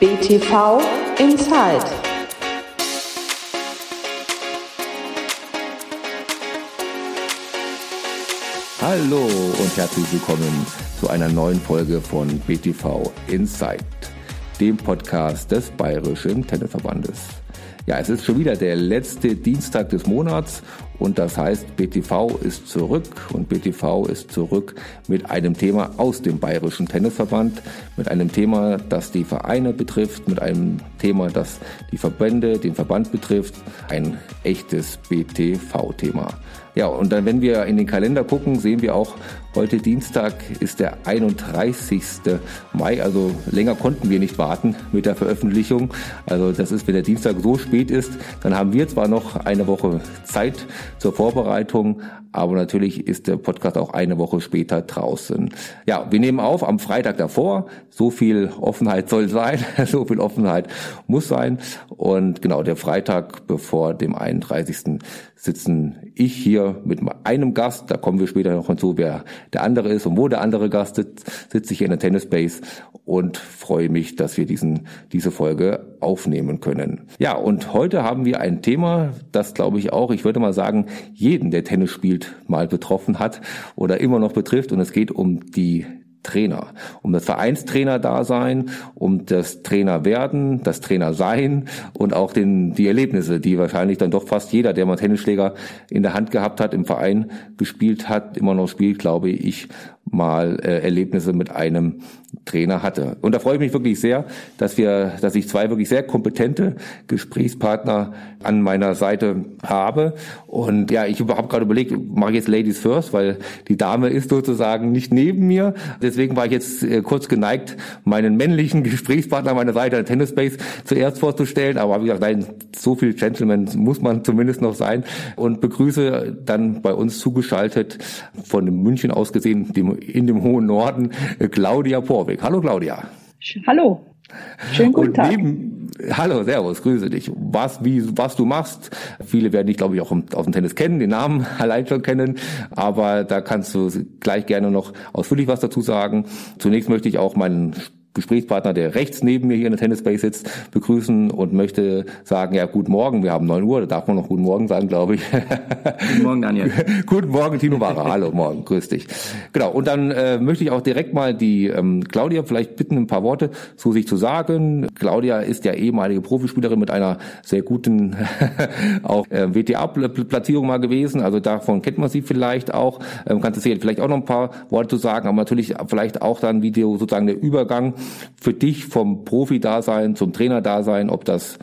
BTV Inside. Hallo und herzlich willkommen zu einer neuen Folge von BTV Inside, dem Podcast des Bayerischen Tennisverbandes. Ja, es ist schon wieder der letzte Dienstag des Monats und das heißt, BTV ist zurück und BTV ist zurück mit einem Thema aus dem Bayerischen Tennisverband, mit einem Thema, das die Vereine betrifft, mit einem Thema, das die Verbände, den Verband betrifft, ein echtes BTV-Thema. Ja, und dann, wenn wir in den Kalender gucken, sehen wir auch, heute Dienstag ist der 31. Mai, also länger konnten wir nicht warten mit der Veröffentlichung. Also das ist, wenn der Dienstag so spät ist, dann haben wir zwar noch eine Woche Zeit zur Vorbereitung, aber natürlich ist der Podcast auch eine Woche später draußen. Ja, wir nehmen auf am Freitag davor. So viel Offenheit soll sein, so viel Offenheit muss sein. Und genau, der Freitag bevor dem 31 sitzen ich hier mit einem Gast, da kommen wir später noch hinzu, wer der andere ist und wo der andere Gast sitzt, sitze ich hier in der Tennis Base und freue mich, dass wir diesen, diese Folge aufnehmen können. Ja, und heute haben wir ein Thema, das glaube ich auch, ich würde mal sagen, jeden, der Tennis spielt, mal betroffen hat oder immer noch betrifft und es geht um die Trainer, um das Vereinstrainer-Dasein, um das Trainer werden, das Trainer sein und auch den, die Erlebnisse, die wahrscheinlich dann doch fast jeder, der mal Tennisschläger in der Hand gehabt hat, im Verein gespielt hat, immer noch spielt, glaube ich, mal äh, Erlebnisse mit einem Trainer hatte. Und da freue ich mich wirklich sehr, dass wir, dass ich zwei wirklich sehr kompetente Gesprächspartner an meiner Seite habe. Und ja, ich habe gerade überlegt, mache ich jetzt Ladies First, weil die Dame ist sozusagen nicht neben mir. Deswegen war ich jetzt äh, kurz geneigt, meinen männlichen Gesprächspartner an meiner Seite, Tennis Space, zuerst vorzustellen. Aber habe gesagt, nein, so viel Gentleman muss man zumindest noch sein. Und begrüße dann bei uns zugeschaltet von München aus gesehen, dem in dem hohen Norden Claudia Porweg. Hallo Claudia. Hallo. Schönen guten Tag. Neben, hallo, Servus, grüße dich. Was, wie, was du machst, viele werden dich, glaube ich, auch aus dem Tennis kennen, den Namen allein schon kennen, aber da kannst du gleich gerne noch ausführlich was dazu sagen. Zunächst möchte ich auch meinen Gesprächspartner, der rechts neben mir hier in der Tennis Base sitzt, begrüßen und möchte sagen, ja, guten Morgen, wir haben neun Uhr, da darf man noch guten Morgen sagen, glaube ich. Guten Morgen, Daniel. guten Morgen, Tino Barra. Hallo, morgen, grüß dich. Genau, und dann äh, möchte ich auch direkt mal die ähm, Claudia vielleicht bitten, ein paar Worte zu sich zu sagen. Claudia ist ja ehemalige Profispielerin mit einer sehr guten auch äh, WTA-Platzierung mal gewesen, also davon kennt man sie vielleicht auch. Ähm, kannst du vielleicht auch noch ein paar Worte zu sagen, aber natürlich vielleicht auch dann, wie sozusagen der Übergang für dich vom Profi-Dasein zum Trainer-Dasein, ob das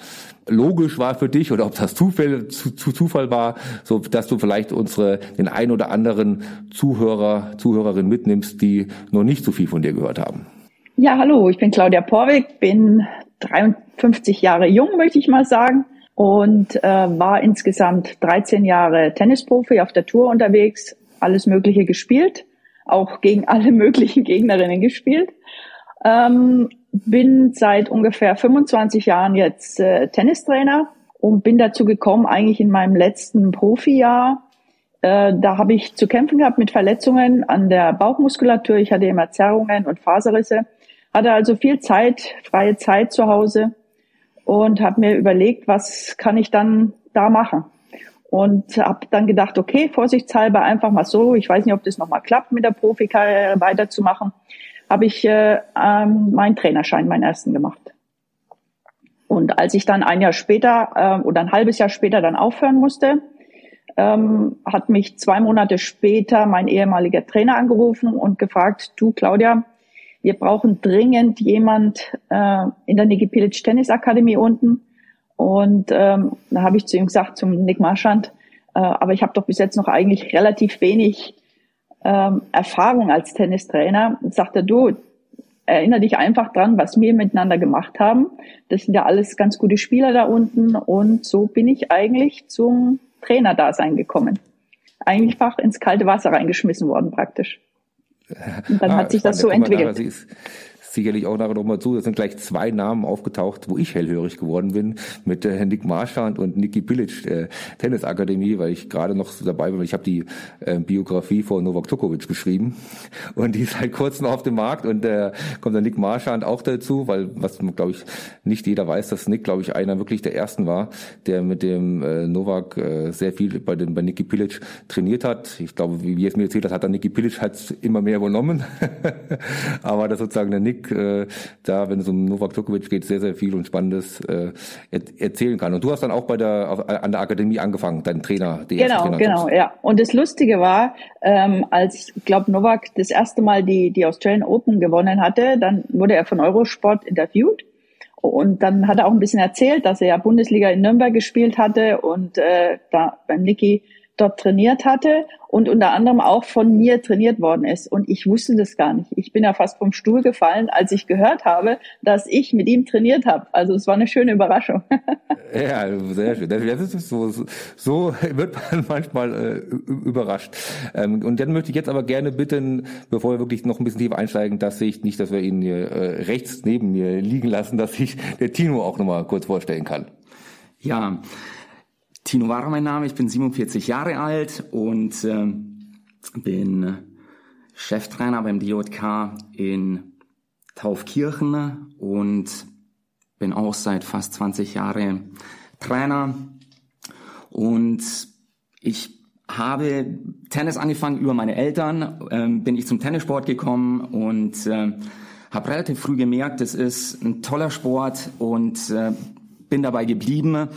logisch war für dich oder ob das Zufall, zu, zu Zufall war, so dass du vielleicht unsere den ein oder anderen Zuhörer, Zuhörerin mitnimmst, die noch nicht so viel von dir gehört haben. Ja, hallo, ich bin Claudia Porwig, bin 53 Jahre jung, möchte ich mal sagen, und äh, war insgesamt 13 Jahre Tennisprofi auf der Tour unterwegs, alles Mögliche gespielt, auch gegen alle möglichen Gegnerinnen gespielt ähm, bin seit ungefähr 25 Jahren jetzt äh, Tennistrainer und bin dazu gekommen, eigentlich in meinem letzten Profijahr. Äh, da habe ich zu kämpfen gehabt mit Verletzungen an der Bauchmuskulatur. Ich hatte immer Zerrungen und Faserrisse, hatte also viel Zeit, freie Zeit zu Hause und habe mir überlegt, was kann ich dann da machen? Und habe dann gedacht, okay, vorsichtshalber einfach mal so, ich weiß nicht, ob das nochmal klappt, mit der Profikarriere weiterzumachen habe ich äh, ähm, meinen Trainerschein, meinen ersten gemacht. Und als ich dann ein Jahr später äh, oder ein halbes Jahr später dann aufhören musste, ähm, hat mich zwei Monate später mein ehemaliger Trainer angerufen und gefragt, du Claudia, wir brauchen dringend jemand äh, in der Niki Pilic Tennis Akademie unten. Und ähm, da habe ich zu ihm gesagt, zum Nick Marschand, äh, aber ich habe doch bis jetzt noch eigentlich relativ wenig ähm, Erfahrung als Tennistrainer, sagte du, erinnere dich einfach dran, was wir miteinander gemacht haben. Das sind ja alles ganz gute Spieler da unten und so bin ich eigentlich zum Trainerdasein gekommen. Eigentlich fach ins kalte Wasser reingeschmissen worden praktisch. Und dann ah, hat sich das so entwickelt. Nachher, sicherlich auch nachher nochmal zu. Da sind gleich zwei Namen aufgetaucht, wo ich hellhörig geworden bin, mit äh, Nick Marschand und Niki Pilic, äh, Tennisakademie, weil ich gerade noch dabei bin. Ich habe die äh, Biografie von Novak Djokovic geschrieben und die ist halt kurz noch auf dem Markt und äh, kommt dann Nick Marschand auch dazu, weil was glaube ich nicht jeder weiß, dass Nick, glaube ich, einer wirklich der ersten war, der mit dem äh, Novak äh, sehr viel bei den bei Niki Pilic trainiert hat. Ich glaube, wie, wie es mir erzählt hat, hat dann Niki Pilic halt immer mehr übernommen. Aber das sozusagen der Nick äh, da, wenn es um Novak Djokovic geht, sehr, sehr viel und Spannendes äh, erzählen kann. Und du hast dann auch bei der auf, an der Akademie angefangen, dein Trainer, die Genau, Trainer genau, ja. Und das Lustige war, ähm, als ich glaube Novak das erste Mal die die Australian Open gewonnen hatte, dann wurde er von Eurosport interviewt. Und dann hat er auch ein bisschen erzählt, dass er ja Bundesliga in Nürnberg gespielt hatte und äh, da beim Niki dort trainiert hatte und unter anderem auch von mir trainiert worden ist. Und ich wusste das gar nicht. Ich bin ja fast vom Stuhl gefallen, als ich gehört habe, dass ich mit ihm trainiert habe. Also es war eine schöne Überraschung. Ja, sehr schön. Das ist so, so wird man manchmal äh, überrascht. Ähm, und dann möchte ich jetzt aber gerne bitten, bevor wir wirklich noch ein bisschen tiefer einsteigen, dass ich nicht, dass wir ihn hier äh, rechts neben mir liegen lassen, dass ich der Tino auch nochmal kurz vorstellen kann. Ja, Tino war mein Name, ich bin 47 Jahre alt und äh, bin Cheftrainer beim DJK in Taufkirchen und bin auch seit fast 20 Jahren Trainer. Und ich habe Tennis angefangen über meine Eltern, äh, bin ich zum Tennissport gekommen und äh, habe relativ früh gemerkt, es ist ein toller Sport und äh, bin dabei geblieben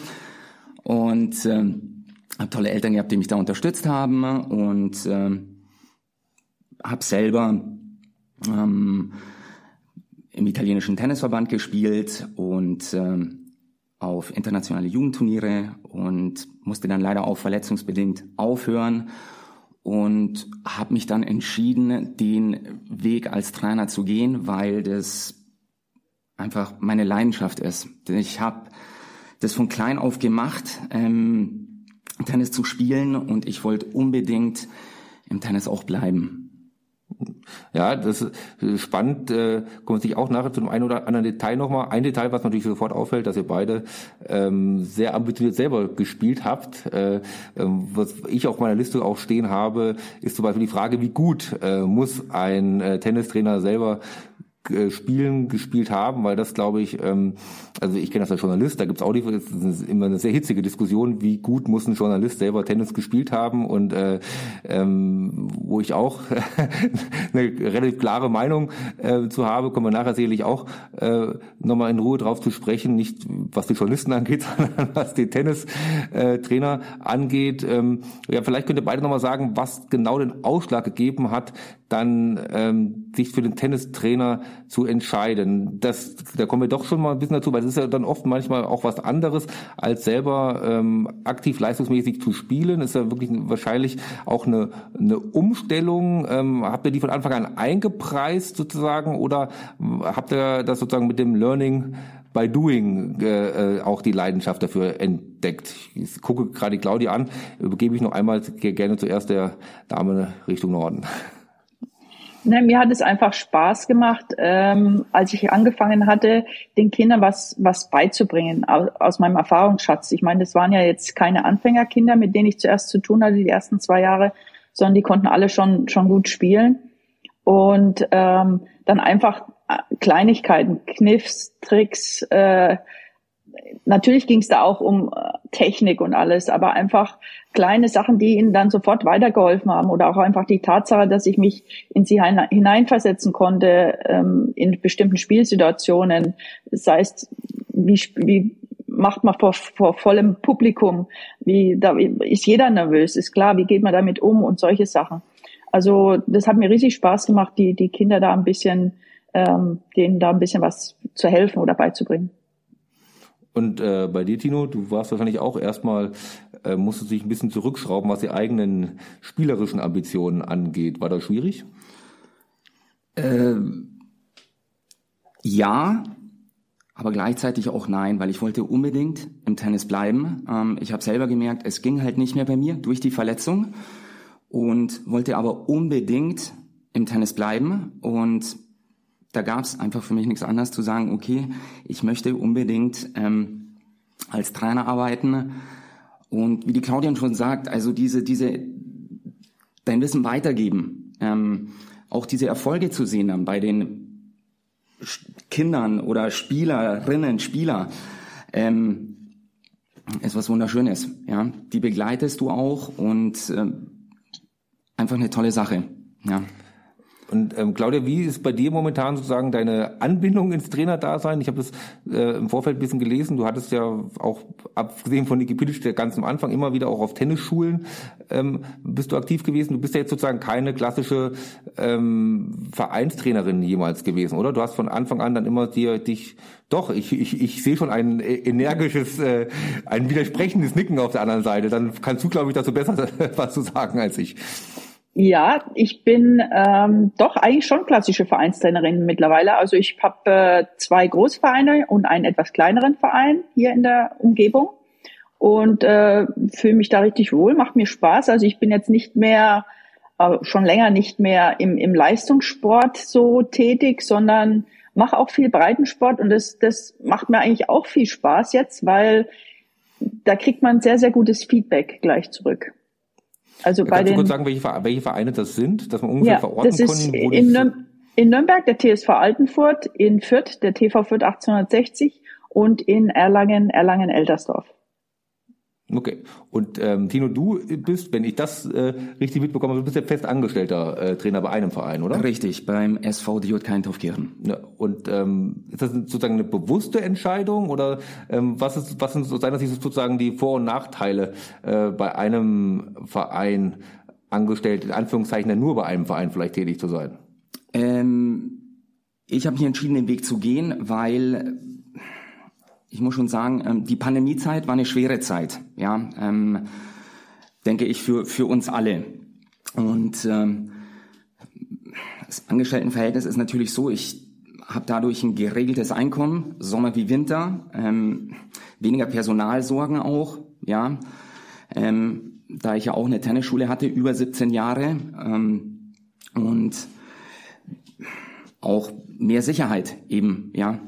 und ähm, habe tolle Eltern gehabt, die mich da unterstützt haben und ähm, habe selber ähm, im italienischen Tennisverband gespielt und ähm, auf internationale Jugendturniere und musste dann leider auch verletzungsbedingt aufhören und habe mich dann entschieden, den Weg als Trainer zu gehen, weil das einfach meine Leidenschaft ist. Ich habe das von klein auf gemacht, ähm, Tennis zu spielen und ich wollte unbedingt im Tennis auch bleiben. Ja, das ist spannend. Äh, kommt sich auch nachher zu einem einen oder anderen Detail nochmal. Ein Detail, was natürlich sofort auffällt, dass ihr beide ähm, sehr ambitioniert selber gespielt habt. Äh, ähm, was ich auf meiner Liste auch stehen habe, ist zum Beispiel die Frage, wie gut äh, muss ein äh, Tennistrainer selber Spielen gespielt haben, weil das glaube ich, ähm, also ich kenne das als Journalist, da gibt's auch die, immer eine sehr hitzige Diskussion, wie gut muss ein Journalist selber Tennis gespielt haben und äh, ähm, wo ich auch eine relativ klare Meinung äh, zu habe, kommen wir nachher sicherlich auch äh, nochmal in Ruhe drauf zu sprechen, nicht was die Journalisten angeht, sondern was die Tennistrainer äh, angeht. Ähm, ja, vielleicht könnt ihr beide nochmal sagen, was genau den Ausschlag gegeben hat, dann ähm, sich für den Tennistrainer zu entscheiden. Das, da kommen wir doch schon mal ein bisschen dazu, weil es ist ja dann oft manchmal auch was anderes, als selber ähm, aktiv leistungsmäßig zu spielen. Ist ja wirklich wahrscheinlich auch eine, eine Umstellung. Ähm, habt ihr die von Anfang an eingepreist sozusagen oder habt ihr das sozusagen mit dem Learning by Doing äh, äh auch die Leidenschaft dafür entdeckt? Ich gucke gerade Claudia an, übergebe ich noch einmal gerne zuerst der Dame Richtung Norden. Ne, mir hat es einfach Spaß gemacht, ähm, als ich angefangen hatte, den Kindern was, was beizubringen aus, aus meinem Erfahrungsschatz. Ich meine, das waren ja jetzt keine Anfängerkinder, mit denen ich zuerst zu tun hatte, die ersten zwei Jahre, sondern die konnten alle schon, schon gut spielen. Und ähm, dann einfach äh, Kleinigkeiten, Kniffs, Tricks, äh, natürlich ging es da auch um äh, Technik und alles, aber einfach kleine Sachen, die ihnen dann sofort weitergeholfen haben oder auch einfach die Tatsache, dass ich mich in sie hineinversetzen konnte ähm, in bestimmten Spielsituationen, sei es wie, wie macht man vor, vor vollem Publikum, wie da ist jeder nervös, ist klar, wie geht man damit um und solche Sachen. Also das hat mir riesig Spaß gemacht, die die Kinder da ein bisschen ähm, denen da ein bisschen was zu helfen oder beizubringen. Und äh, bei dir, Tino, du warst wahrscheinlich auch erstmal, äh, musstest dich ein bisschen zurückschrauben, was die eigenen spielerischen Ambitionen angeht. War das schwierig? Äh, ja, aber gleichzeitig auch nein, weil ich wollte unbedingt im Tennis bleiben. Ähm, ich habe selber gemerkt, es ging halt nicht mehr bei mir durch die Verletzung und wollte aber unbedingt im Tennis bleiben und da gab es einfach für mich nichts anderes zu sagen, okay, ich möchte unbedingt ähm, als Trainer arbeiten. Und wie die Claudia schon sagt, also diese, diese, dein Wissen weitergeben, ähm, auch diese Erfolge zu sehen dann bei den Kindern oder Spielerinnen, Spieler, ähm, ist was Wunderschönes. Ja, die begleitest du auch und äh, einfach eine tolle Sache. Ja. Und ähm, Claudia, wie ist bei dir momentan sozusagen deine Anbindung ins Trainerdasein? Ich habe das äh, im Vorfeld ein bisschen gelesen. Du hattest ja auch, abgesehen von Niki Pilic, der ganz am Anfang immer wieder auch auf Tennisschulen ähm, bist du aktiv gewesen. Du bist ja jetzt sozusagen keine klassische ähm, Vereinstrainerin jemals gewesen, oder? Du hast von Anfang an dann immer dir dich doch, ich, ich, ich sehe schon ein energisches, äh, ein widersprechendes Nicken auf der anderen Seite. Dann kannst du, glaube ich, dazu besser was zu sagen als ich. Ja, ich bin ähm, doch eigentlich schon klassische Vereinstrainerin mittlerweile. Also ich habe äh, zwei Großvereine und einen etwas kleineren Verein hier in der Umgebung und äh, fühle mich da richtig wohl, macht mir Spaß. Also ich bin jetzt nicht mehr, äh, schon länger nicht mehr im, im Leistungssport so tätig, sondern mache auch viel Breitensport und das, das macht mir eigentlich auch viel Spaß jetzt, weil da kriegt man sehr, sehr gutes Feedback gleich zurück. Also bei Kannst den, du kurz sagen, welche, welche Vereine das sind, dass man ungefähr ja, verorten das ist können, in, in Nürnberg der TSV Altenfurt, in Fürth der TV Fürth 1860 und in Erlangen Erlangen-Eltersdorf. Okay. Und ähm, Tino, du bist, wenn ich das äh, richtig mitbekomme, du bist ja fest angestellter äh, Trainer bei einem Verein, oder? Richtig, beim SV Diod Kaintaufkirchen. Ja, und ähm, ist das sozusagen eine bewusste Entscheidung oder ähm, was ist, was sind aus deiner Sicht sozusagen die Vor- und Nachteile äh, bei einem Verein angestellt, in Anführungszeichen nur bei einem Verein vielleicht tätig zu sein? Ähm, ich habe mich entschieden, den Weg zu gehen, weil ich muss schon sagen, ähm, die Pandemiezeit war eine schwere Zeit, ja, ähm, denke ich für für uns alle. Und ähm, das Angestelltenverhältnis ist natürlich so, ich habe dadurch ein geregeltes Einkommen, Sommer wie Winter, ähm, weniger Personalsorgen auch, ja, ähm, da ich ja auch eine Tennisschule hatte, über 17 Jahre ähm, und auch mehr Sicherheit eben, ja,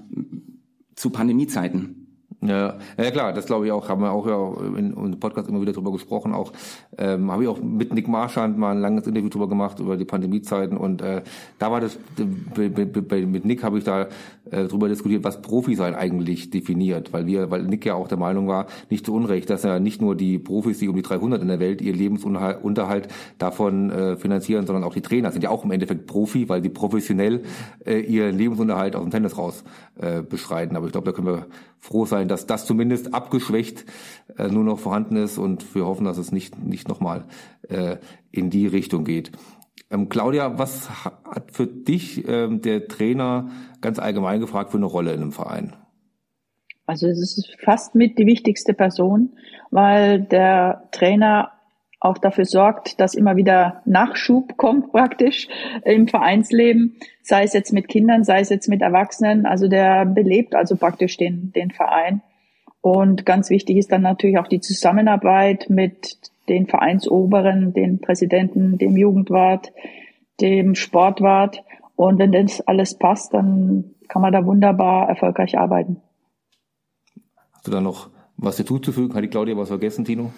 zu Pandemiezeiten. Ja, ja klar, das glaube ich auch, haben wir auch ja in unserem Podcast immer wieder drüber gesprochen. Auch ähm, habe ich auch mit Nick Marschand mal ein langes Interview drüber gemacht über die Pandemiezeiten und äh, da war das mit Nick habe ich da äh, drüber diskutiert, was Profi sein eigentlich definiert, weil wir, weil Nick ja auch der Meinung war, nicht zu Unrecht, dass ja nicht nur die Profis, die um die 300 in der Welt ihr Lebensunterhalt davon äh, finanzieren, sondern auch die Trainer sind ja auch im Endeffekt Profi, weil die professionell äh, ihren Lebensunterhalt aus dem Tennis raus äh, beschreiten. Aber ich glaube, da können wir froh sein, dass das zumindest abgeschwächt äh, nur noch vorhanden ist und wir hoffen, dass es nicht, nicht nochmal äh, in die Richtung geht. Ähm, Claudia, was hat für dich ähm, der Trainer ganz allgemein gefragt für eine Rolle in einem Verein? Also es ist fast mit die wichtigste Person, weil der Trainer auch dafür sorgt, dass immer wieder Nachschub kommt praktisch im Vereinsleben, sei es jetzt mit Kindern, sei es jetzt mit Erwachsenen. Also der belebt also praktisch den, den Verein. Und ganz wichtig ist dann natürlich auch die Zusammenarbeit mit den Vereinsoberen, den Präsidenten, dem Jugendwart, dem Sportwart. Und wenn das alles passt, dann kann man da wunderbar erfolgreich arbeiten. Hast du da noch was hinzuzufügen? Hat die Claudia was vergessen, Tino?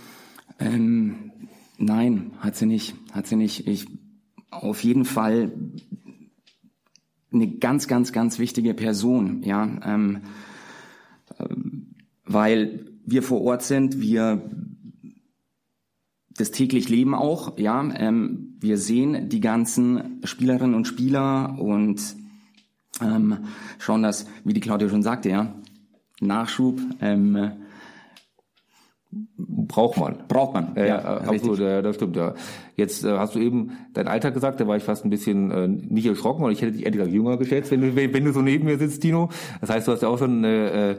Ähm, Nein, hat sie nicht. Hat sie nicht. Ich auf jeden Fall eine ganz, ganz, ganz wichtige Person, ja, ähm, weil wir vor Ort sind, wir das täglich leben auch, ja, ähm, wir sehen die ganzen Spielerinnen und Spieler und ähm, schauen das, wie die Claudia schon sagte, ja, Nachschub, ähm, Braucht man. Braucht man. Ja, ja, absolut, ja, das stimmt, ja. Jetzt äh, hast du eben dein Alter gesagt, da war ich fast ein bisschen äh, nicht erschrocken, weil ich hätte dich ehrlich gesagt jünger geschätzt, wenn du, wenn du so neben mir sitzt, Tino. Das heißt, du hast ja auch schon eine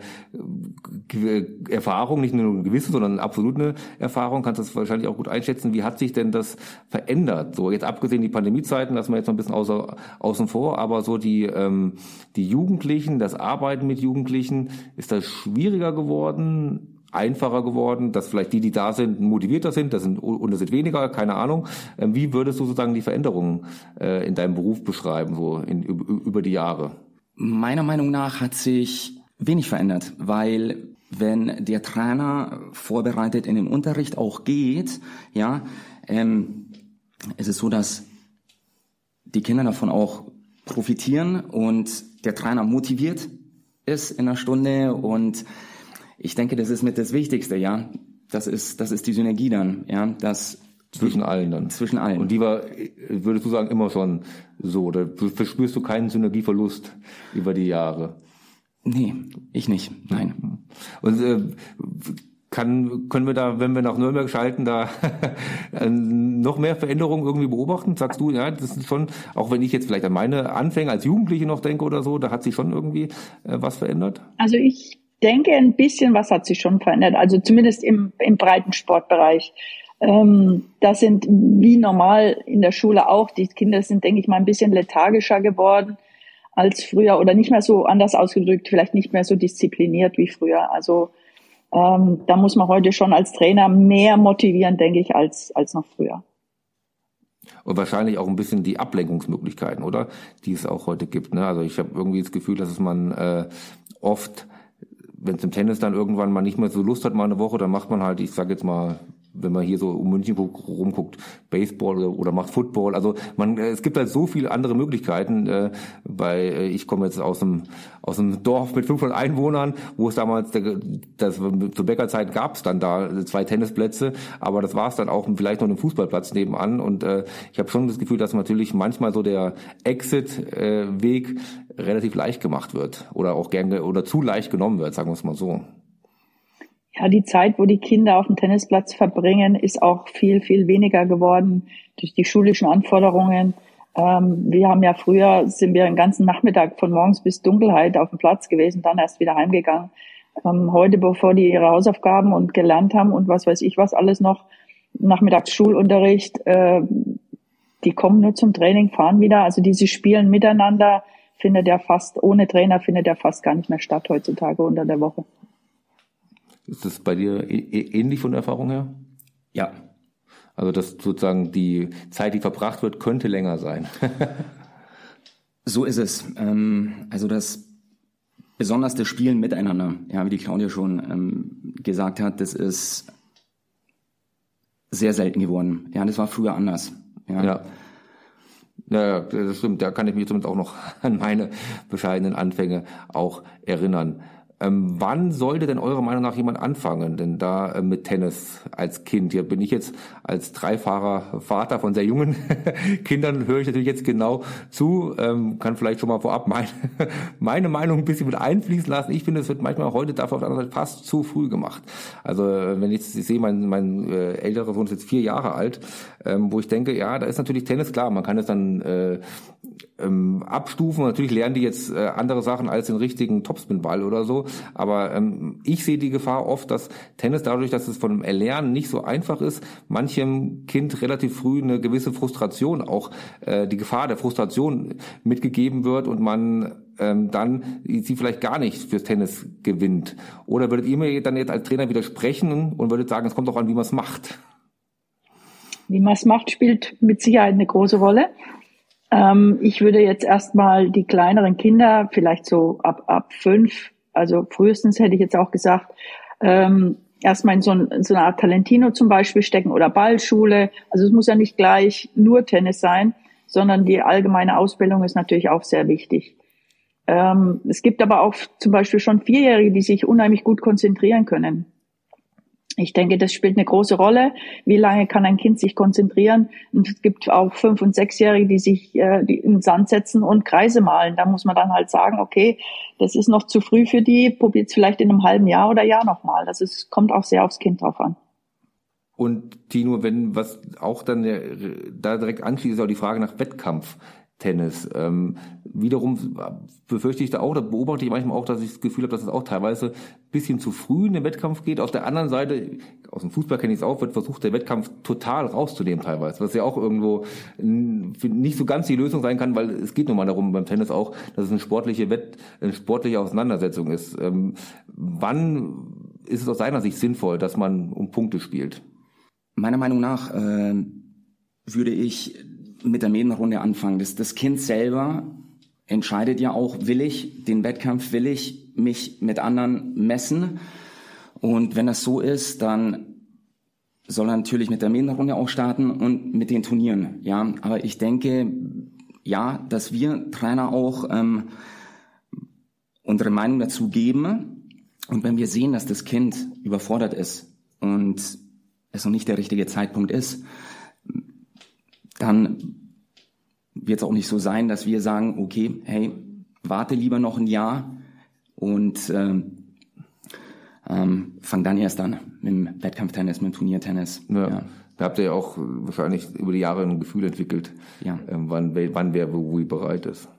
äh, Erfahrung, nicht nur eine gewisse, sondern eine absolute Erfahrung, kannst das wahrscheinlich auch gut einschätzen. Wie hat sich denn das verändert? So, jetzt abgesehen die Pandemiezeiten, lassen wir jetzt noch ein bisschen außer, außen vor, aber so die, ähm, die Jugendlichen, das Arbeiten mit Jugendlichen, ist das schwieriger geworden? Einfacher geworden, dass vielleicht die, die da sind, motivierter sind, das sind und es sind weniger, keine Ahnung. Ähm, wie würdest du sozusagen die Veränderungen äh, in deinem Beruf beschreiben, so in, über die Jahre? Meiner Meinung nach hat sich wenig verändert, weil wenn der Trainer vorbereitet in den Unterricht auch geht, ja, ähm, es ist so, dass die Kinder davon auch profitieren und der Trainer motiviert ist in einer Stunde und ich denke, das ist mit das Wichtigste, ja. Das ist, das ist die Synergie dann, ja, das zwischen allen dann. Zwischen allen. Und die war, würdest du sagen, immer schon so, oder verspürst du keinen Synergieverlust über die Jahre? Nee, ich nicht, nein. Und äh, kann, können wir da, wenn wir nach Nürnberg schalten, da noch mehr Veränderungen irgendwie beobachten? Sagst du, ja, das ist schon, auch wenn ich jetzt vielleicht an meine Anfänge als Jugendliche noch denke oder so, da hat sich schon irgendwie äh, was verändert? Also ich denke, ein bisschen was hat sich schon verändert. Also zumindest im, im breiten Sportbereich. Ähm, das sind wie normal in der Schule auch. Die Kinder sind, denke ich mal, ein bisschen lethargischer geworden als früher oder nicht mehr so anders ausgedrückt, vielleicht nicht mehr so diszipliniert wie früher. Also ähm, da muss man heute schon als Trainer mehr motivieren, denke ich, als, als noch früher. Und wahrscheinlich auch ein bisschen die Ablenkungsmöglichkeiten, oder? Die es auch heute gibt. Ne? Also ich habe irgendwie das Gefühl, dass es man äh, oft, wenn es im Tennis dann irgendwann mal nicht mehr so Lust hat, mal eine Woche, dann macht man halt, ich sage jetzt mal, wenn man hier so um München rumguckt, Baseball oder, oder macht Football. Also man, äh, es gibt halt so viele andere Möglichkeiten. Äh, bei, äh, ich komme jetzt aus einem aus einem Dorf mit 500 Einwohnern, wo es damals, das, zur Bäckerzeit gab es dann da zwei Tennisplätze, aber das war es dann auch vielleicht noch ein Fußballplatz nebenan. Und äh, ich habe schon das Gefühl, dass natürlich manchmal so der Exit-Weg äh, relativ leicht gemacht wird oder auch gerne oder zu leicht genommen wird, sagen wir es mal so ja, die Zeit, wo die Kinder auf dem Tennisplatz verbringen, ist auch viel, viel weniger geworden durch die schulischen Anforderungen. Ähm, wir haben ja früher, sind wir den ganzen Nachmittag von morgens bis Dunkelheit auf dem Platz gewesen, dann erst wieder heimgegangen. Ähm, heute, bevor die ihre Hausaufgaben und gelernt haben und was weiß ich was alles noch, nachmittags Schulunterricht, äh, die kommen nur zum Training, fahren wieder. Also diese Spielen miteinander findet ja fast, ohne Trainer findet ja fast gar nicht mehr statt heutzutage unter der Woche. Ist das bei dir ähnlich von der Erfahrung her? Ja. Also dass sozusagen die Zeit, die verbracht wird, könnte länger sein. so ist es. Ähm, also das besonders das Spielen miteinander, ja, wie die Claudia schon ähm, gesagt hat, das ist sehr selten geworden. Ja, das war früher anders. Ja. ja. Ja, das stimmt. Da kann ich mich zumindest auch noch an meine bescheidenen Anfänge auch erinnern. Ähm, wann sollte denn eurer Meinung nach jemand anfangen, denn da äh, mit Tennis als Kind? Hier bin ich jetzt als Dreifahrer Vater von sehr jungen Kindern, höre ich natürlich jetzt genau zu, ähm, kann vielleicht schon mal vorab meine, meine Meinung ein bisschen mit einfließen lassen. Ich finde, es wird manchmal heute dafür auf der anderen Seite fast zu früh gemacht. Also äh, wenn ich, ich sehe, mein, mein äh, älterer Sohn ist jetzt vier Jahre alt, ähm, wo ich denke, ja, da ist natürlich Tennis klar, man kann es dann äh, ähm, abstufen. Natürlich lernen die jetzt äh, andere Sachen als den richtigen Topspin-Ball oder so. Aber ähm, ich sehe die Gefahr oft, dass Tennis dadurch, dass es von dem Erlernen nicht so einfach ist, manchem Kind relativ früh eine gewisse Frustration, auch äh, die Gefahr der Frustration mitgegeben wird und man ähm, dann sie vielleicht gar nicht fürs Tennis gewinnt. Oder würdet ihr mir dann jetzt als Trainer widersprechen und würdet sagen, es kommt auch an, wie man es macht? Wie man es macht, spielt mit Sicherheit eine große Rolle. Ähm, ich würde jetzt erstmal die kleineren Kinder, vielleicht so ab, ab fünf, also frühestens hätte ich jetzt auch gesagt, ähm, erstmal in so, ein, in so eine Art Talentino zum Beispiel stecken oder Ballschule. Also es muss ja nicht gleich nur Tennis sein, sondern die allgemeine Ausbildung ist natürlich auch sehr wichtig. Ähm, es gibt aber auch zum Beispiel schon Vierjährige, die sich unheimlich gut konzentrieren können. Ich denke, das spielt eine große Rolle. Wie lange kann ein Kind sich konzentrieren? Und es gibt auch Fünf- und Sechsjährige, die sich äh, die in den Sand setzen und Kreise malen. Da muss man dann halt sagen, okay, das ist noch zu früh für die, probiert es vielleicht in einem halben Jahr oder Jahr nochmal. Das ist, kommt auch sehr aufs Kind drauf an. Und Tino, wenn was auch dann da direkt anschließt, ist auch die Frage nach Wettkampf. Tennis. Ähm, wiederum befürchte ich da auch, da beobachte ich manchmal auch, dass ich das Gefühl habe, dass es auch teilweise bisschen zu früh in den Wettkampf geht. Auf der anderen Seite, aus dem Fußball kenne ich es auch, wird versucht, der Wettkampf total rauszunehmen teilweise, was ja auch irgendwo nicht so ganz die Lösung sein kann, weil es geht nun mal darum beim Tennis auch, dass es eine sportliche Wett, eine sportliche Auseinandersetzung ist. Ähm, wann ist es aus seiner Sicht sinnvoll, dass man um Punkte spielt? Meiner Meinung nach äh, würde ich mit der Medenrunde anfangen. Das, das Kind selber entscheidet ja auch, will ich den Wettkampf, will ich mich mit anderen messen. Und wenn das so ist, dann soll er natürlich mit der Medenrunde auch starten und mit den Turnieren. Ja, aber ich denke, ja, dass wir Trainer auch ähm, unsere Meinung dazu geben. Und wenn wir sehen, dass das Kind überfordert ist und es noch nicht der richtige Zeitpunkt ist, dann wird es auch nicht so sein, dass wir sagen, okay, hey, warte lieber noch ein Jahr und ähm, ähm, fang dann erst an mit dem Wettkampftennis, mit dem Turniertennis. Ja. ja. Da habt ihr ja auch wahrscheinlich über die Jahre ein Gefühl entwickelt, ja. ähm, wann, wann wer wo wie bereit ist.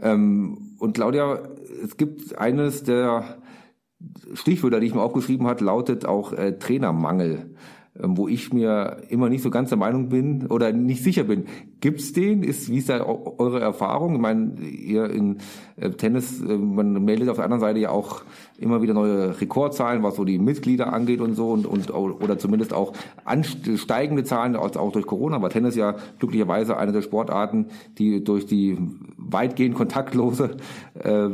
Ähm, und Claudia, es gibt eines der Stichwörter, die ich mir aufgeschrieben hat, lautet auch äh, Trainermangel. Ähm, wo ich mir immer nicht so ganz der Meinung bin oder nicht sicher bin. Gibt's den? Ist, wie ist da eure Erfahrung? Ich meine, ihr in äh, Tennis, äh, man meldet auf der anderen Seite ja auch immer wieder neue Rekordzahlen, was so die Mitglieder angeht und so und, und oder zumindest auch ansteigende Zahlen, auch durch Corona, war Tennis ja glücklicherweise eine der Sportarten, die durch die weitgehend kontaktlose äh,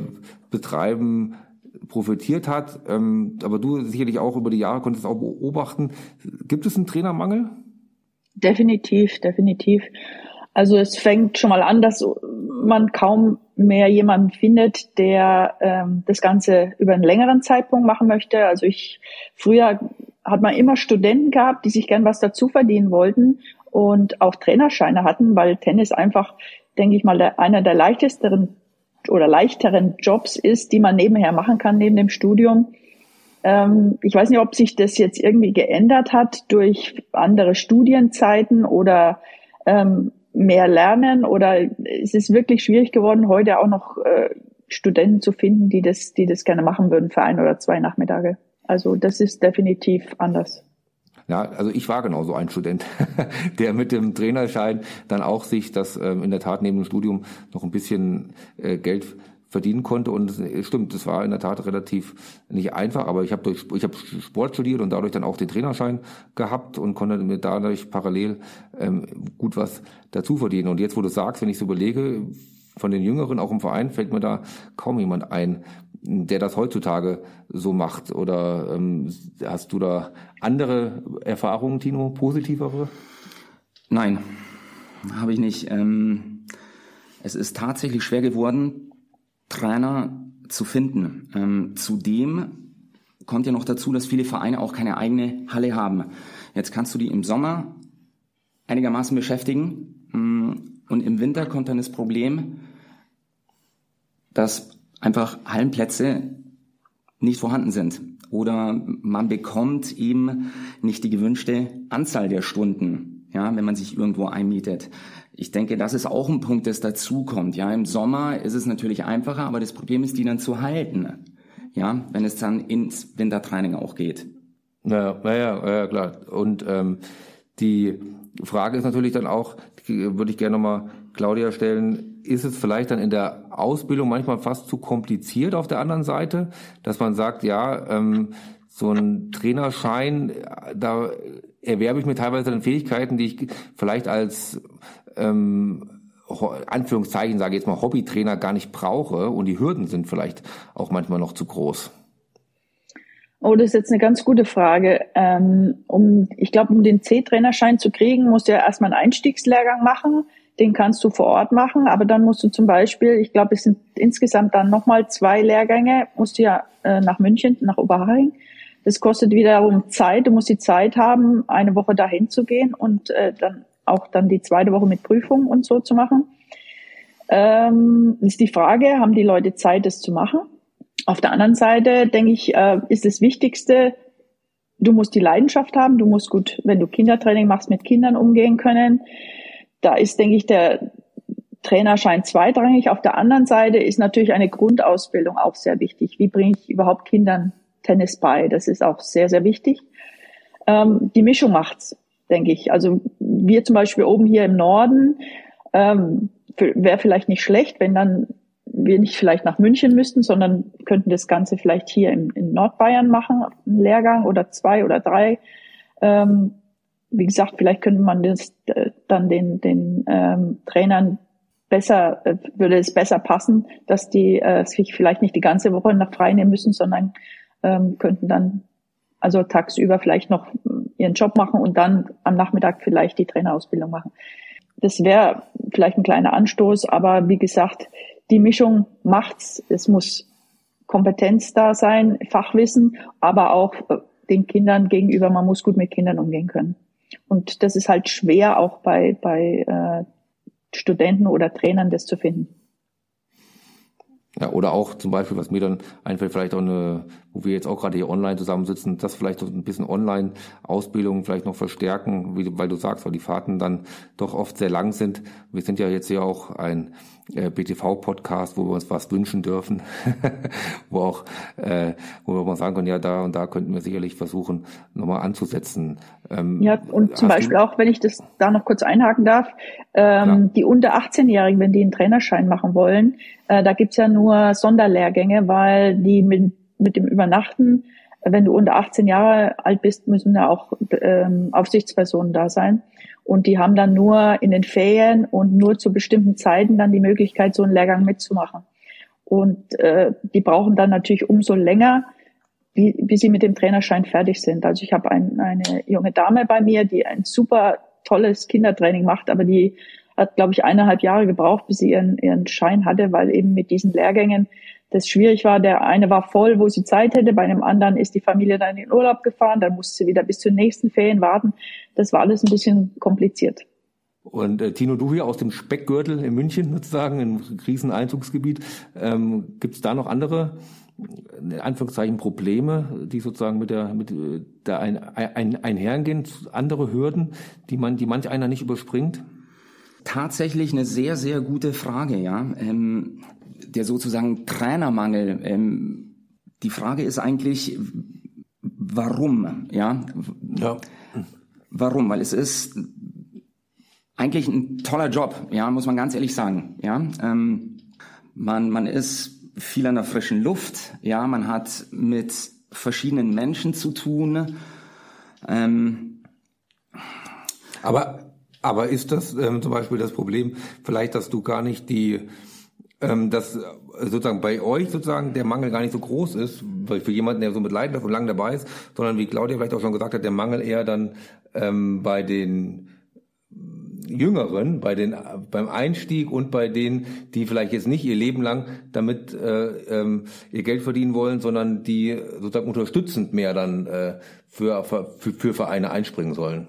Betreiben profitiert hat. Ähm, aber du sicherlich auch über die Jahre konntest auch beobachten. Gibt es einen Trainermangel? Definitiv, definitiv. Also es fängt schon mal an, dass man kaum mehr jemanden findet, der ähm, das Ganze über einen längeren Zeitpunkt machen möchte. Also ich früher hat man immer Studenten gehabt, die sich gern was dazu verdienen wollten und auch Trainerscheine hatten, weil Tennis einfach, denke ich mal, der, einer der leichtesten oder leichteren Jobs ist, die man nebenher machen kann neben dem Studium. Ähm, ich weiß nicht, ob sich das jetzt irgendwie geändert hat durch andere Studienzeiten oder ähm, mehr Lernen oder es ist wirklich schwierig geworden, heute auch noch äh, Studenten zu finden, die das, die das gerne machen würden für ein oder zwei Nachmittage. Also das ist definitiv anders. Ja, also ich war genauso ein Student, der mit dem Trainerschein dann auch sich das ähm, in der Tat neben dem Studium noch ein bisschen äh, Geld verdienen konnte. Und äh, stimmt, das war in der Tat relativ nicht einfach, aber ich habe durch ich habe Sport studiert und dadurch dann auch den Trainerschein gehabt und konnte mir dadurch parallel ähm, gut was dazu verdienen. Und jetzt wo du sagst, wenn ich so überlege, von den Jüngeren auch im Verein fällt mir da kaum jemand ein, der das heutzutage so macht? Oder ähm, hast du da andere Erfahrungen, Tino, positivere? Nein, habe ich nicht. Ähm, es ist tatsächlich schwer geworden, Trainer zu finden. Ähm, zudem kommt ja noch dazu, dass viele Vereine auch keine eigene Halle haben. Jetzt kannst du die im Sommer einigermaßen beschäftigen mm, und im Winter kommt dann das Problem, dass einfach Hallenplätze nicht vorhanden sind oder man bekommt eben nicht die gewünschte Anzahl der Stunden, ja, wenn man sich irgendwo einmietet. Ich denke, das ist auch ein Punkt, das dazukommt. Ja, im Sommer ist es natürlich einfacher, aber das Problem ist, die dann zu halten. Ja, wenn es dann ins Wintertraining auch geht. Ja, ja, ja, ja klar. Und ähm, die Frage ist natürlich dann auch, würde ich gerne nochmal Claudia stellen, ist es vielleicht dann in der Ausbildung manchmal fast zu kompliziert auf der anderen Seite, dass man sagt, ja, ähm, so ein Trainerschein, da erwerbe ich mir teilweise dann Fähigkeiten, die ich vielleicht als ähm, Anführungszeichen sage ich jetzt mal Hobbytrainer gar nicht brauche und die Hürden sind vielleicht auch manchmal noch zu groß. Oh, das ist jetzt eine ganz gute Frage. Ähm, um, ich glaube, um den C-Trainerschein zu kriegen, musst du ja erstmal einen Einstiegslehrgang machen. Den kannst du vor Ort machen, aber dann musst du zum Beispiel, ich glaube, es sind insgesamt dann nochmal zwei Lehrgänge, musst du ja äh, nach München, nach Oberhaching. Das kostet wiederum Zeit. Du musst die Zeit haben, eine Woche dahin zu gehen und äh, dann auch dann die zweite Woche mit Prüfung und so zu machen. Ähm, ist die Frage, haben die Leute Zeit, das zu machen? Auf der anderen Seite denke ich, äh, ist das Wichtigste, du musst die Leidenschaft haben, du musst gut, wenn du Kindertraining machst, mit Kindern umgehen können. Da ist, denke ich, der Trainerschein zweitrangig. Auf der anderen Seite ist natürlich eine Grundausbildung auch sehr wichtig. Wie bringe ich überhaupt Kindern Tennis bei? Das ist auch sehr, sehr wichtig. Ähm, die Mischung macht's, denke ich. Also wir zum Beispiel oben hier im Norden, ähm, wäre vielleicht nicht schlecht, wenn dann wir nicht vielleicht nach München müssten, sondern könnten das Ganze vielleicht hier in, in Nordbayern machen, einen Lehrgang oder zwei oder drei. Ähm, wie gesagt, vielleicht könnte man das äh, dann den, den ähm, Trainern besser, äh, würde es besser passen, dass die äh, sich vielleicht nicht die ganze Woche nach frei nehmen müssen, sondern ähm, könnten dann also tagsüber vielleicht noch ihren Job machen und dann am Nachmittag vielleicht die Trainerausbildung machen. Das wäre vielleicht ein kleiner Anstoß, aber wie gesagt, die Mischung macht's. Es muss Kompetenz da sein, Fachwissen, aber auch äh, den Kindern gegenüber, man muss gut mit Kindern umgehen können. Und das ist halt schwer auch bei, bei äh, Studenten oder Trainern das zu finden. Ja, oder auch zum Beispiel, was mir dann einfällt, vielleicht auch eine, wo wir jetzt auch gerade hier online zusammensitzen, das vielleicht so ein bisschen Online-Ausbildung vielleicht noch verstärken, wie, weil du sagst, weil die Fahrten dann doch oft sehr lang sind. Wir sind ja jetzt hier auch ein äh, BTV-Podcast, wo wir uns was wünschen dürfen, wo auch, äh, wo wir mal sagen können, ja, da und da könnten wir sicherlich versuchen, nochmal anzusetzen. Ähm, ja, und zum Beispiel auch, wenn ich das da noch kurz einhaken darf, ähm, die unter 18-Jährigen, wenn die einen Trainerschein machen wollen, äh, da gibt's ja nur Sonderlehrgänge, weil die mit, mit dem Übernachten, wenn du unter 18 Jahre alt bist, müssen da auch ähm, Aufsichtspersonen da sein. Und die haben dann nur in den Ferien und nur zu bestimmten Zeiten dann die Möglichkeit, so einen Lehrgang mitzumachen. Und äh, die brauchen dann natürlich umso länger, wie, wie sie mit dem Trainerschein fertig sind. Also ich habe ein, eine junge Dame bei mir, die ein super tolles Kindertraining macht, aber die hat, glaube ich, eineinhalb Jahre gebraucht, bis sie ihren, ihren Schein hatte, weil eben mit diesen Lehrgängen das schwierig war. Der eine war voll, wo sie Zeit hätte, bei einem anderen ist die Familie dann in den Urlaub gefahren, dann musste sie wieder bis zur nächsten Ferien warten. Das war alles ein bisschen kompliziert. Und äh, Tino, du hier aus dem Speckgürtel in München sozusagen, im Kriseneinzugsgebiet, ähm, gibt es da noch andere in Anführungszeichen Probleme, die sozusagen mit der mit der ein, ein, einhergehen, andere Hürden, die man, die manch einer nicht überspringt? Tatsächlich eine sehr, sehr gute Frage, ja. Ähm, der sozusagen Trainermangel. Ähm, die Frage ist eigentlich, warum, ja? ja? Warum? Weil es ist eigentlich ein toller Job, ja, muss man ganz ehrlich sagen, ja. Ähm, man, man ist viel an der frischen Luft. Ja, man hat mit verschiedenen Menschen zu tun. Ähm, aber, aber ist das ähm, zum Beispiel das Problem, vielleicht, dass du gar nicht die, ähm, dass sozusagen bei euch sozusagen der Mangel gar nicht so groß ist, weil für jemanden, der so mit Leidenschaft und lang dabei ist, sondern wie Claudia vielleicht auch schon gesagt hat, der Mangel eher dann ähm, bei den Jüngeren, bei den, beim Einstieg und bei denen, die vielleicht jetzt nicht ihr Leben lang damit äh, ähm, ihr Geld verdienen wollen, sondern die sozusagen unterstützend mehr dann äh, für, für, für Vereine einspringen sollen.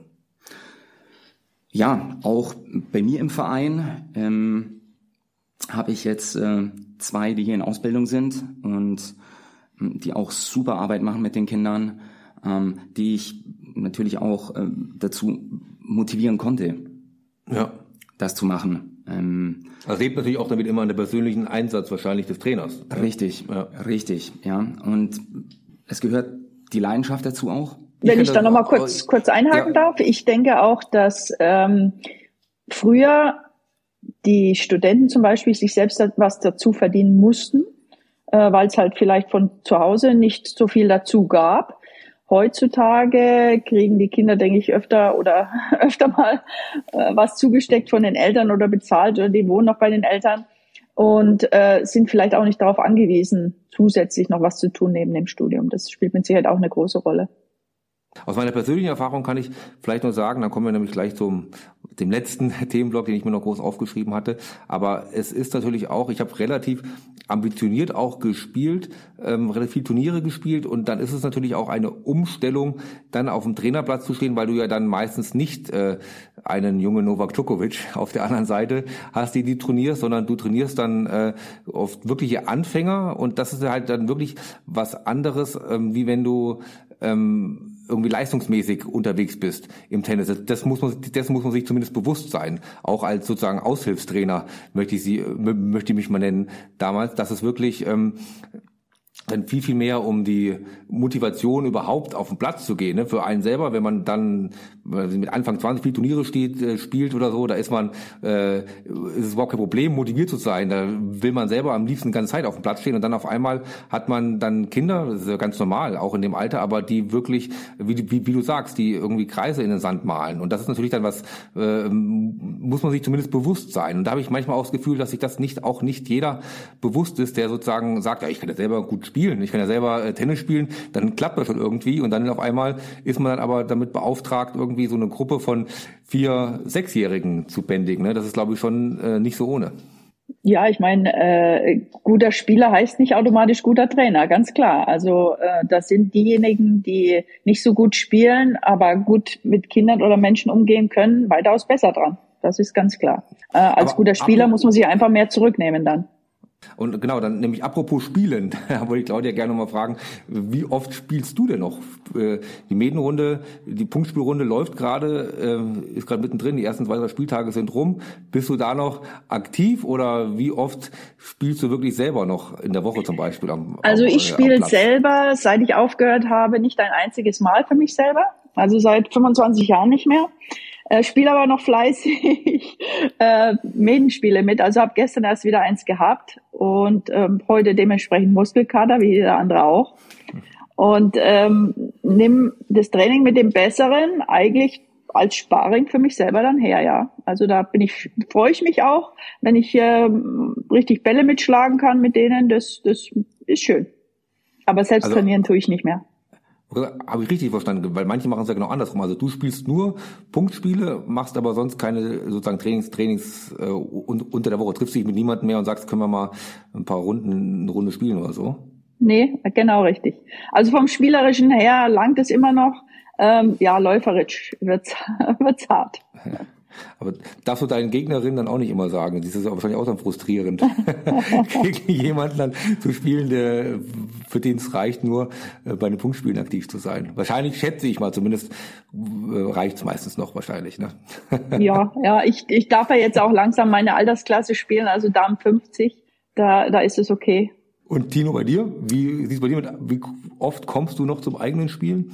Ja, auch bei mir im Verein ähm, habe ich jetzt äh, zwei, die hier in Ausbildung sind und ähm, die auch super Arbeit machen mit den Kindern, ähm, die ich natürlich auch äh, dazu motivieren konnte ja. das zu machen. Ähm, das lebt natürlich auch damit immer an der persönlichen Einsatz wahrscheinlich des Trainers. Richtig, ja. richtig, ja. Und es gehört die Leidenschaft dazu auch. Wenn ich, ich da nochmal kurz, kurz einhaken ja. darf. Ich denke auch, dass ähm, früher die Studenten zum Beispiel sich selbst was dazu verdienen mussten, äh, weil es halt vielleicht von zu Hause nicht so viel dazu gab. Heutzutage kriegen die Kinder, denke ich, öfter oder öfter mal äh, was zugesteckt von den Eltern oder bezahlt oder die wohnen noch bei den Eltern und äh, sind vielleicht auch nicht darauf angewiesen, zusätzlich noch was zu tun neben dem Studium. Das spielt mit Sicherheit auch eine große Rolle. Aus meiner persönlichen Erfahrung kann ich vielleicht nur sagen, dann kommen wir nämlich gleich zum dem letzten Themenblock, den ich mir noch groß aufgeschrieben hatte. Aber es ist natürlich auch, ich habe relativ ambitioniert auch gespielt, ähm, relativ viel Turniere gespielt und dann ist es natürlich auch eine Umstellung, dann auf dem Trainerplatz zu stehen, weil du ja dann meistens nicht äh, einen jungen Novak Djokovic auf der anderen Seite hast, die die trainierst, sondern du trainierst dann äh, oft wirkliche Anfänger und das ist halt dann wirklich was anderes, ähm, wie wenn du ähm, irgendwie leistungsmäßig unterwegs bist im Tennis. Das, muss man, das muss man sich zumindest bewusst sein. Auch als sozusagen Aushilfstrainer möchte ich sie, möchte ich mich mal nennen damals, dass es wirklich ähm, dann viel, viel mehr um die Motivation überhaupt auf den Platz zu gehen. Ne? Für einen selber, wenn man dann mit Anfang 20 viel Turniere steht, äh, spielt oder so, da ist man, äh, ist es überhaupt kein Problem, motiviert zu sein. Da will man selber am liebsten die ganze Zeit auf dem Platz stehen und dann auf einmal hat man dann Kinder, das ist ja ganz normal, auch in dem Alter, aber die wirklich, wie, wie, wie du sagst, die irgendwie Kreise in den Sand malen. Und das ist natürlich dann was, äh, muss man sich zumindest bewusst sein. Und da habe ich manchmal auch das Gefühl, dass sich das nicht auch nicht jeder bewusst ist, der sozusagen sagt, ja, ich kann ja selber gut spielen. Ich kann ja selber äh, Tennis spielen, dann klappt das schon irgendwie und dann auf einmal ist man dann aber damit beauftragt, irgendwie so eine Gruppe von vier, sechsjährigen zu bändigen. Ne? Das ist, glaube ich, schon äh, nicht so ohne. Ja, ich meine, äh, guter Spieler heißt nicht automatisch guter Trainer, ganz klar. Also äh, das sind diejenigen, die nicht so gut spielen, aber gut mit Kindern oder Menschen umgehen können, weitaus besser dran. Das ist ganz klar. Äh, als aber, guter Spieler muss man sich einfach mehr zurücknehmen dann. Und genau, dann nämlich apropos Spielen, da wollte ich Claudia gerne noch mal fragen, wie oft spielst du denn noch? Äh, die Medenrunde, die Punktspielrunde läuft gerade, äh, ist gerade mittendrin, die ersten zwei, drei Spieltage sind rum. Bist du da noch aktiv oder wie oft spielst du wirklich selber noch in der Woche zum Beispiel? Am, also ich äh, spiele selber, seit ich aufgehört habe, nicht ein einziges Mal für mich selber, also seit 25 Jahren nicht mehr. Äh, Spiele aber noch fleißig äh, Medenspiele mit. Also habe gestern erst wieder eins gehabt und ähm, heute dementsprechend Muskelkater, wie jeder andere auch. Und ähm, nimm das Training mit dem Besseren eigentlich als Sparring für mich selber dann her, ja. Also da bin ich, freue ich mich auch, wenn ich äh, richtig Bälle mitschlagen kann mit denen, das, das ist schön. Aber selbst also, trainieren tue ich nicht mehr. Habe ich richtig verstanden, weil manche machen es ja genau andersrum. Also du spielst nur Punktspiele, machst aber sonst keine sozusagen Trainings, Trainings äh, unter der Woche. Triffst dich mit niemandem mehr und sagst, können wir mal ein paar Runden, eine Runde spielen oder so? Nee, genau richtig. Also vom Spielerischen her langt es immer noch. Ähm, ja, läuferisch wird's, wird's hart. Aber darfst du deinen Gegnerinnen dann auch nicht immer sagen. Das ist ja wahrscheinlich auch dann frustrierend, gegen jemanden dann zu spielen, der, für den es reicht, nur äh, bei den Punktspielen aktiv zu sein. Wahrscheinlich schätze ich mal, zumindest äh, reicht es meistens noch wahrscheinlich. Ne? ja, ja, ich, ich darf ja jetzt auch langsam meine Altersklasse spielen, also Damen 50. Da, da ist es okay. Und Tino, bei dir? Wie sieht bei dir mit, wie oft kommst du noch zum eigenen Spielen?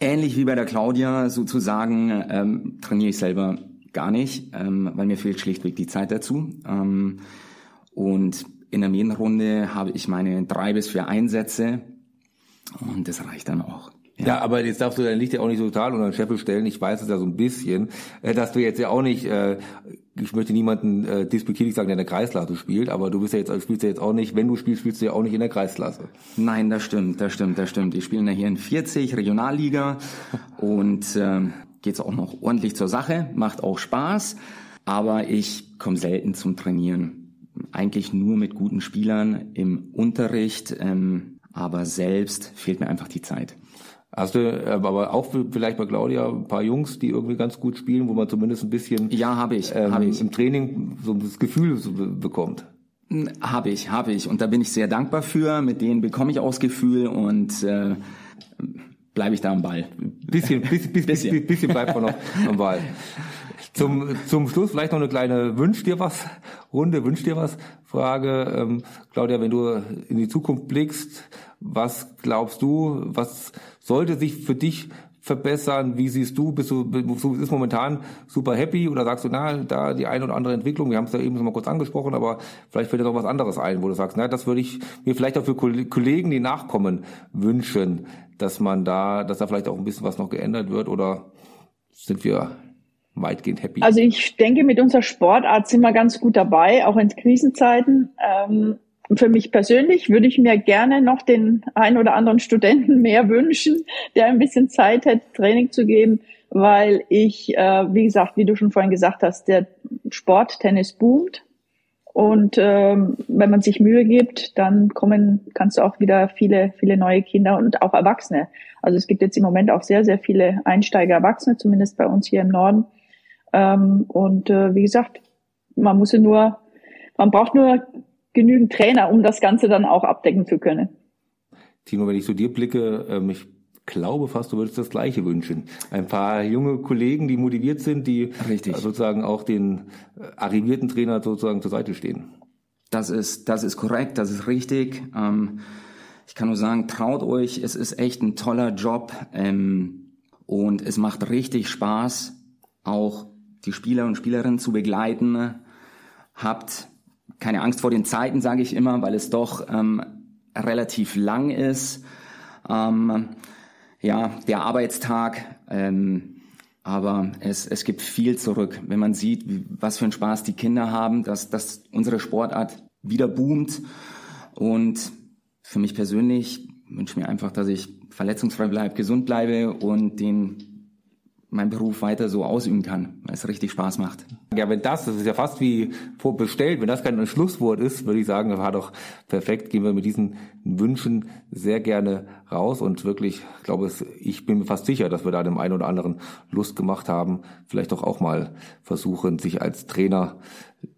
Ähnlich wie bei der Claudia sozusagen ähm, trainiere ich selber gar nicht, ähm, weil mir fehlt schlichtweg die Zeit dazu. Ähm, und in der Medienrunde habe ich meine drei bis vier Einsätze und das reicht dann auch. Ja. ja, aber jetzt darfst du dein Licht ja auch nicht so total unter den Scheffel stellen. Ich weiß es ja so ein bisschen, äh, dass du jetzt ja auch nicht, äh, ich möchte niemanden äh, disputierlich sagen, der in der Kreisklasse spielt, aber du bist ja jetzt, spielst ja jetzt auch nicht, wenn du spielst, spielst du ja auch nicht in der Kreisklasse. Nein, das stimmt, das stimmt, das stimmt. Ich spiele ja hier in 40 Regionalliga und äh, geht's auch noch ordentlich zur Sache, macht auch Spaß, aber ich komme selten zum Trainieren. Eigentlich nur mit guten Spielern im Unterricht, ähm, aber selbst fehlt mir einfach die Zeit. Hast du äh, aber auch vielleicht bei Claudia ein paar Jungs, die irgendwie ganz gut spielen, wo man zumindest ein bisschen ja habe ich, ähm, hab ich im Training so das Gefühl so bekommt. Habe ich, habe ich und da bin ich sehr dankbar für. Mit denen bekomme ich auch das Gefühl und äh, bleibe ich da am Ball. Bisschen, bisschen, bisschen, bisschen, bisschen bleibt man noch am Ball. Zum, zum Schluss vielleicht noch eine kleine Wünsch dir was Runde, Wünsch dir was Frage. Ähm, Claudia, wenn du in die Zukunft blickst, was glaubst du, was sollte sich für dich verbessern? Wie siehst du, bist du, bist momentan super happy oder sagst du, na, da die eine oder andere Entwicklung, wir haben es ja eben schon mal kurz angesprochen, aber vielleicht fällt dir noch was anderes ein, wo du sagst, na, das würde ich mir vielleicht auch für Kollegen, die nachkommen, wünschen, dass man da, dass da vielleicht auch ein bisschen was noch geändert wird oder sind wir weitgehend happy? Also ich denke, mit unserer Sportart sind wir ganz gut dabei, auch in Krisenzeiten. Ähm, für mich persönlich würde ich mir gerne noch den ein oder anderen Studenten mehr wünschen, der ein bisschen Zeit hätte, Training zu geben, weil ich, äh, wie gesagt, wie du schon vorhin gesagt hast, der Sporttennis boomt. Und ähm, wenn man sich Mühe gibt, dann kommen, kannst du auch wieder viele, viele neue Kinder und auch Erwachsene. Also es gibt jetzt im Moment auch sehr, sehr viele Einsteiger Erwachsene, zumindest bei uns hier im Norden. Ähm, und äh, wie gesagt, man muss nur, man braucht nur genügend Trainer, um das Ganze dann auch abdecken zu können. Tino, wenn ich zu dir blicke, ähm, ich glaube fast, du würdest das Gleiche wünschen. Ein paar junge Kollegen, die motiviert sind, die Richtig. sozusagen auch den äh, arrivierten Trainer sozusagen zur Seite stehen. Das ist, das ist korrekt, das ist richtig. Ähm, ich kann nur sagen, traut euch, es ist echt ein toller Job ähm, und es macht richtig Spaß, auch die Spieler und Spielerinnen zu begleiten. Habt keine Angst vor den Zeiten, sage ich immer, weil es doch ähm, relativ lang ist. Ähm, ja, der Arbeitstag. Ähm, aber es, es gibt viel zurück, wenn man sieht, was für einen Spaß die Kinder haben, dass, dass unsere Sportart wieder boomt. Und für mich persönlich wünsche mir einfach, dass ich verletzungsfrei bleibe, gesund bleibe und den meinen Beruf weiter so ausüben kann, weil es richtig Spaß macht. Ja, wenn das, das ist ja fast wie vorbestellt, wenn das kein Schlusswort ist, würde ich sagen, war doch perfekt. Gehen wir mit diesen Wünschen sehr gerne raus und wirklich, glaube ich, ich bin mir fast sicher, dass wir da dem einen oder anderen Lust gemacht haben, vielleicht doch auch mal versuchen, sich als Trainer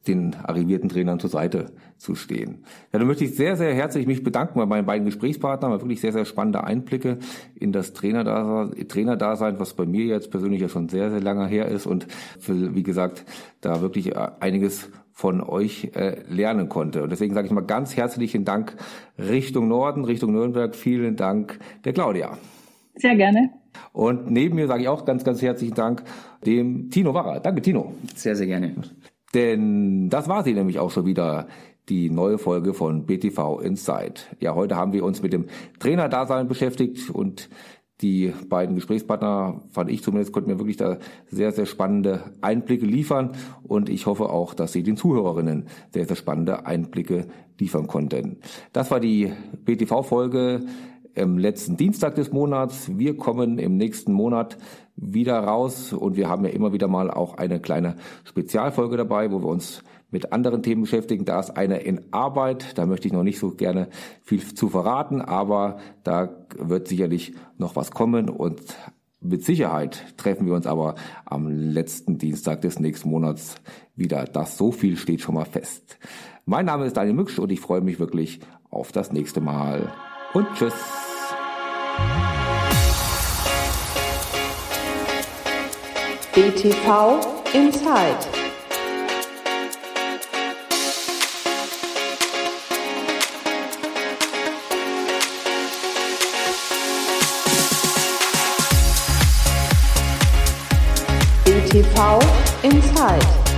den arrivierten Trainern zur Seite zu stehen. Ja, dann möchte ich sehr, sehr herzlich mich bedanken bei meinen beiden Gesprächspartnern. War wirklich sehr, sehr spannende Einblicke in das Trainerdasein, Trainerdasein, was bei mir jetzt persönlich ja schon sehr, sehr lange her ist und wie gesagt, da wirklich einiges von euch äh, lernen konnte. Und deswegen sage ich mal ganz herzlichen Dank Richtung Norden, Richtung Nürnberg. Vielen Dank der Claudia. Sehr gerne. Und neben mir sage ich auch ganz, ganz herzlichen Dank dem Tino Warrer. Danke, Tino. Sehr, sehr gerne. Denn das war sie nämlich auch schon wieder, die neue Folge von BTV Inside. Ja, heute haben wir uns mit dem Trainerdasein beschäftigt und die beiden Gesprächspartner, fand ich zumindest, konnten mir wirklich da sehr, sehr spannende Einblicke liefern und ich hoffe auch, dass sie den Zuhörerinnen sehr, sehr spannende Einblicke liefern konnten. Das war die BTV-Folge im letzten Dienstag des Monats. Wir kommen im nächsten Monat wieder raus und wir haben ja immer wieder mal auch eine kleine Spezialfolge dabei, wo wir uns mit anderen Themen beschäftigen. Da ist eine in Arbeit, da möchte ich noch nicht so gerne viel zu verraten, aber da wird sicherlich noch was kommen und mit Sicherheit treffen wir uns aber am letzten Dienstag des nächsten Monats wieder. Das so viel steht schon mal fest. Mein Name ist Daniel Mücksch und ich freue mich wirklich auf das nächste Mal. Und tschüss. BTV Inside. BTV Inside.